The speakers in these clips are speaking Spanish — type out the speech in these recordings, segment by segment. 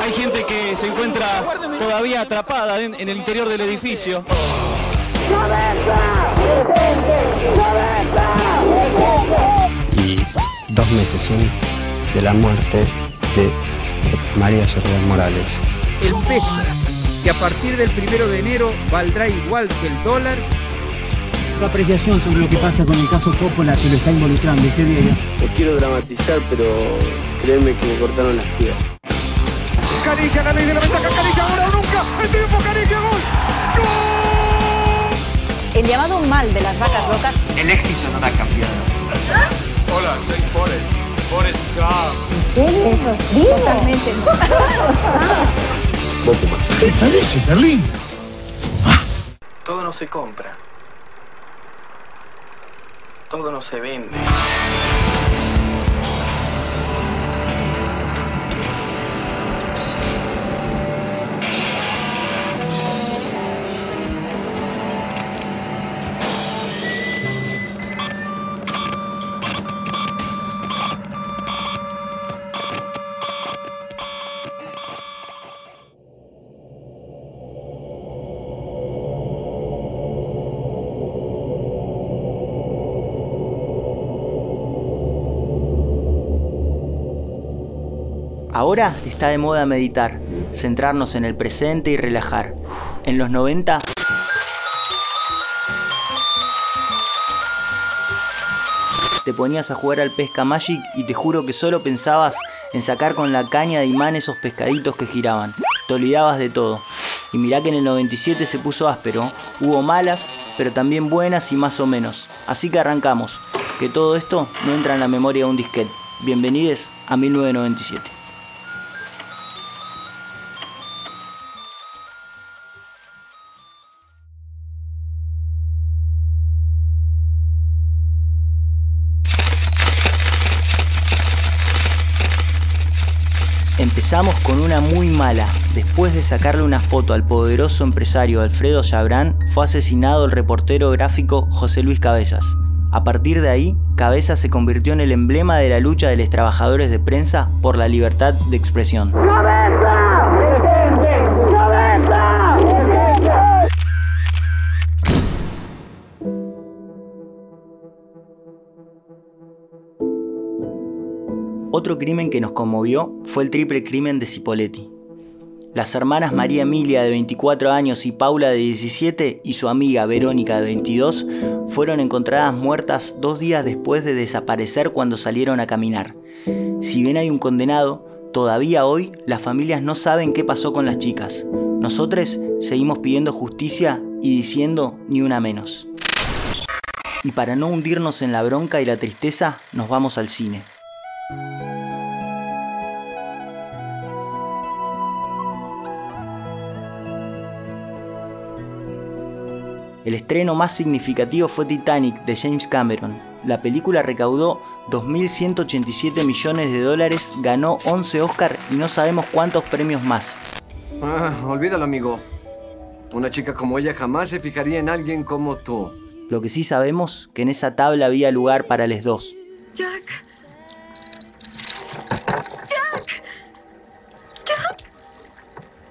Hay gente que se encuentra todavía atrapada en, en el interior del edificio. y dos meses son de la muerte de María Soledad Morales. el peso, que a partir del primero de enero valdrá igual que el dólar. Tu apreciación sobre lo que pasa con el caso Coppola que lo está involucrando ese día. No quiero dramatizar, pero créeme que me cortaron las piernas. Caricia, la ley de la ventaja, Caricia, ahora o nunca, el tiempo, Caricia, gol. El llamado mal de las vacas locas El éxito no ha cambiado. Hola, soy Forrest. Forrest Gump. totalmente Todo no se compra. Todo no se vende. Ahora está de moda meditar, centrarnos en el presente y relajar. En los 90 te ponías a jugar al pesca Magic y te juro que solo pensabas en sacar con la caña de imán esos pescaditos que giraban. Te olvidabas de todo. Y mirá que en el 97 se puso áspero. Hubo malas, pero también buenas y más o menos. Así que arrancamos. Que todo esto no entra en la memoria de un disquete. Bienvenidos a 1997. Empezamos con una muy mala. Después de sacarle una foto al poderoso empresario Alfredo Chabrán, fue asesinado el reportero gráfico José Luis Cabezas. A partir de ahí, Cabezas se convirtió en el emblema de la lucha de los trabajadores de prensa por la libertad de expresión. Otro crimen que nos conmovió fue el triple crimen de Cipoletti. Las hermanas María Emilia de 24 años y Paula de 17 y su amiga Verónica de 22 fueron encontradas muertas dos días después de desaparecer cuando salieron a caminar. Si bien hay un condenado, todavía hoy las familias no saben qué pasó con las chicas. Nosotros seguimos pidiendo justicia y diciendo ni una menos. Y para no hundirnos en la bronca y la tristeza, nos vamos al cine. El estreno más significativo fue Titanic de James Cameron. La película recaudó 2.187 millones de dólares, ganó 11 Oscar y no sabemos cuántos premios más. Ah, olvídalo, amigo. Una chica como ella jamás se fijaría en alguien como tú. Lo que sí sabemos que en esa tabla había lugar para les dos. Jack. Jack. Jack.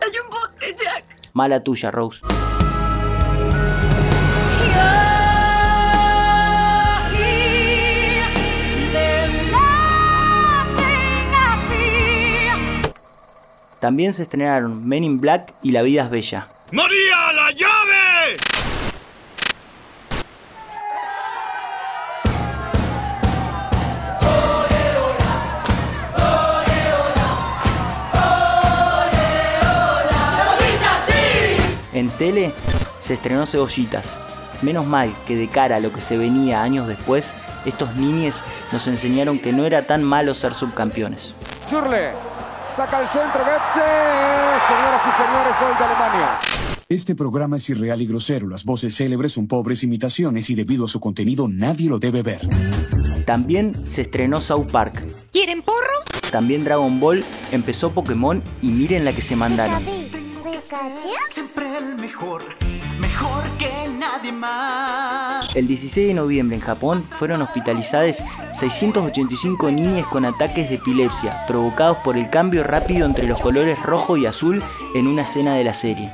Hay un bote, Jack. Mala tuya, Rose. También se estrenaron Men in Black y La vida es bella. ¡María, la llave! En tele se estrenó Cebollitas. Menos mal que de cara a lo que se venía años después, estos niñes nos enseñaron que no era tan malo ser subcampeones. Churle, saca el centro, Götze. Señoras y señores, gol de Alemania. Este programa es irreal y grosero. Las voces célebres son pobres imitaciones y debido a su contenido nadie lo debe ver. También se estrenó South Park. ¿Quieren porro? También Dragon Ball, empezó Pokémon y miren la que se mandaron. Siempre el mejor, mejor mejor que nadie más. El 16 de noviembre en Japón fueron hospitalizadas 685 niñas con ataques de epilepsia provocados por el cambio rápido entre los colores rojo y azul en una escena de la serie.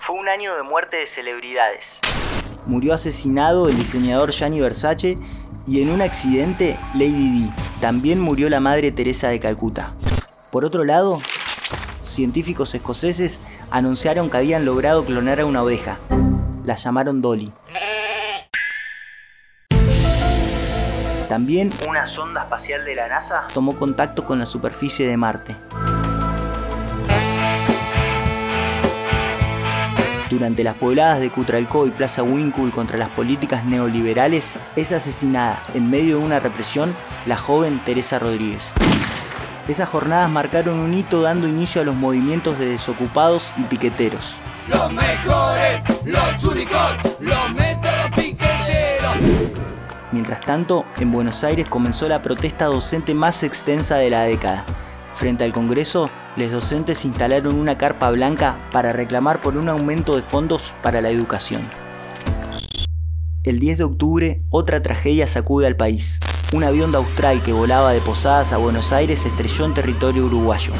Fue un año de muerte de celebridades. Murió asesinado el diseñador Gianni Versace y en un accidente Lady Di. También murió la madre Teresa de Calcuta. Por otro lado, científicos escoceses anunciaron que habían logrado clonar a una oveja. La llamaron Dolly. También una sonda espacial de la NASA tomó contacto con la superficie de Marte. Durante las pobladas de Cutralcó y Plaza Winkle contra las políticas neoliberales, es asesinada en medio de una represión la joven Teresa Rodríguez. Esas jornadas marcaron un hito dando inicio a los movimientos de desocupados y piqueteros. Los mejores, los únicos, los métodos piqueteros. Mientras tanto, en Buenos Aires comenzó la protesta docente más extensa de la década. Frente al Congreso, los docentes instalaron una carpa blanca para reclamar por un aumento de fondos para la educación. El 10 de octubre, otra tragedia sacude al país. Un avión de Austral que volaba de Posadas a Buenos Aires estrelló en territorio uruguayo.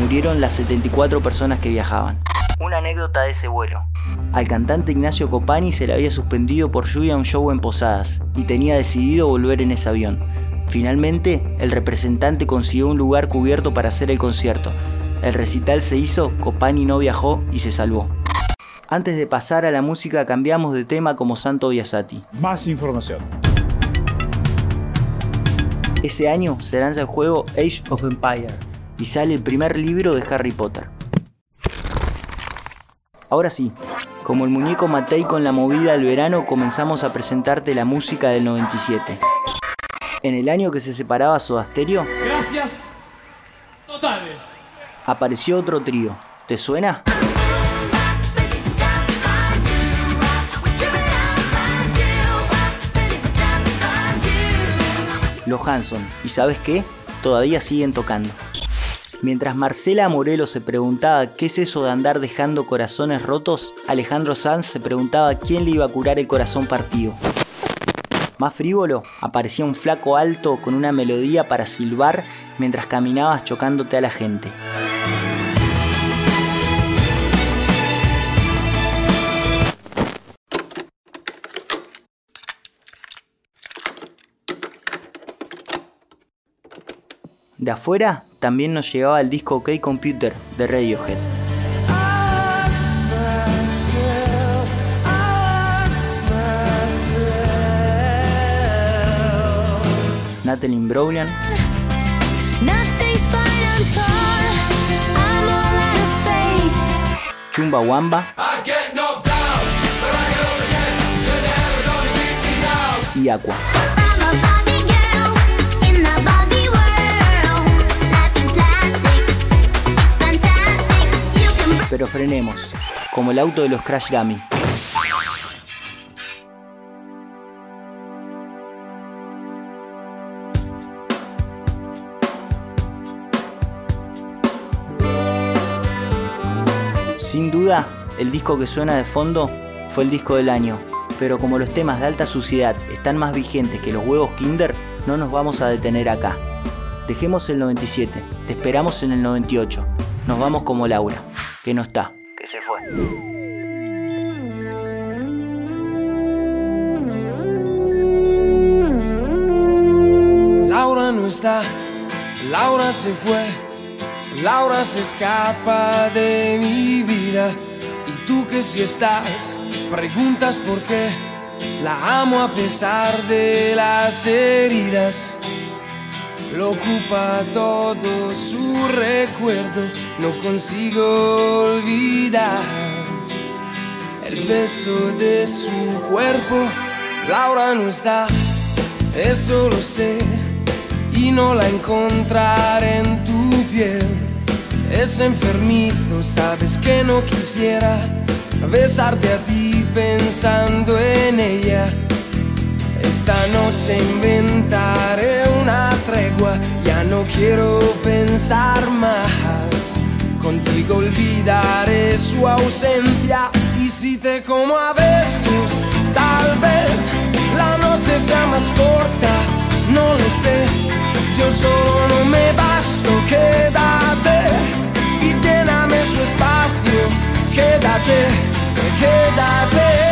Murieron las 74 personas que viajaban. Una anécdota de ese vuelo. Al cantante Ignacio Copani se le había suspendido por lluvia un show en Posadas y tenía decidido volver en ese avión. Finalmente, el representante consiguió un lugar cubierto para hacer el concierto. El recital se hizo, Copani no viajó y se salvó. Antes de pasar a la música cambiamos de tema como Santo Biasati. Más información. Ese año se lanza el juego Age of Empire y sale el primer libro de Harry Potter. Ahora sí, como el muñeco Matei con la movida del verano, comenzamos a presentarte la música del 97. En el año que se separaba Soda Stereo, Gracias totales. apareció otro trío. ¿Te suena? Los Hanson. ¿Y sabes qué? Todavía siguen tocando. Mientras Marcela Morelo se preguntaba qué es eso de andar dejando corazones rotos, Alejandro Sanz se preguntaba quién le iba a curar el corazón partido. Más frívolo, aparecía un flaco alto con una melodía para silbar mientras caminabas chocándote a la gente. De afuera también nos llegaba el disco OK Computer de Radiohead. Natalie faith. Chumba Wamba I get knocked down, down. y Aqua. Pero frenemos, como el auto de los Crash Dummy. Sin duda, el disco que suena de fondo fue el disco del año, pero como los temas de alta suciedad están más vigentes que los huevos Kinder, no nos vamos a detener acá. Dejemos el 97, te esperamos en el 98. Nos vamos como Laura, que no está, que se fue. Laura no está, Laura se fue, Laura se escapa de mi vida. Y tú que si estás, preguntas por qué. La amo a pesar de las heridas. Lo ocupa todo su recuerdo, no consigo olvidar el beso de su cuerpo. Laura no está, eso lo sé, y no la encontraré en tu piel. Es enfermizo, sabes que no quisiera besarte a ti pensando en ella. Esta noche inventaré una tregua, ya no quiero pensar más. Contigo olvidaré su ausencia y si te como a besos, tal vez la noche sea más corta, no lo sé. Yo solo no me basto, quédate y lléname su espacio. Quédate, quédate.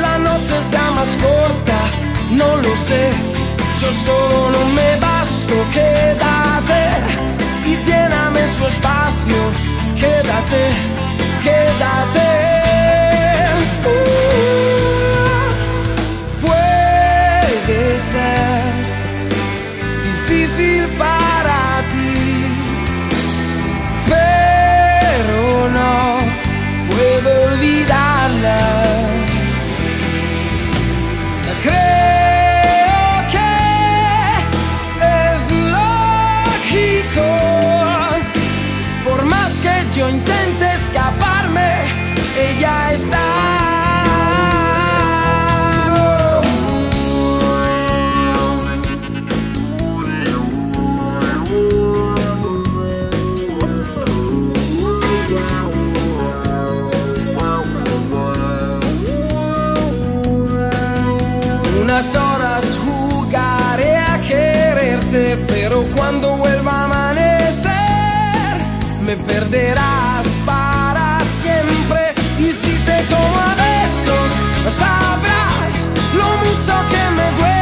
la noche sea más corta, no lo sé. Yo solo no me basto, quédate y lléname su espacio. Quédate, quédate. Más que yo intente escaparme, ella está. Lo mucho que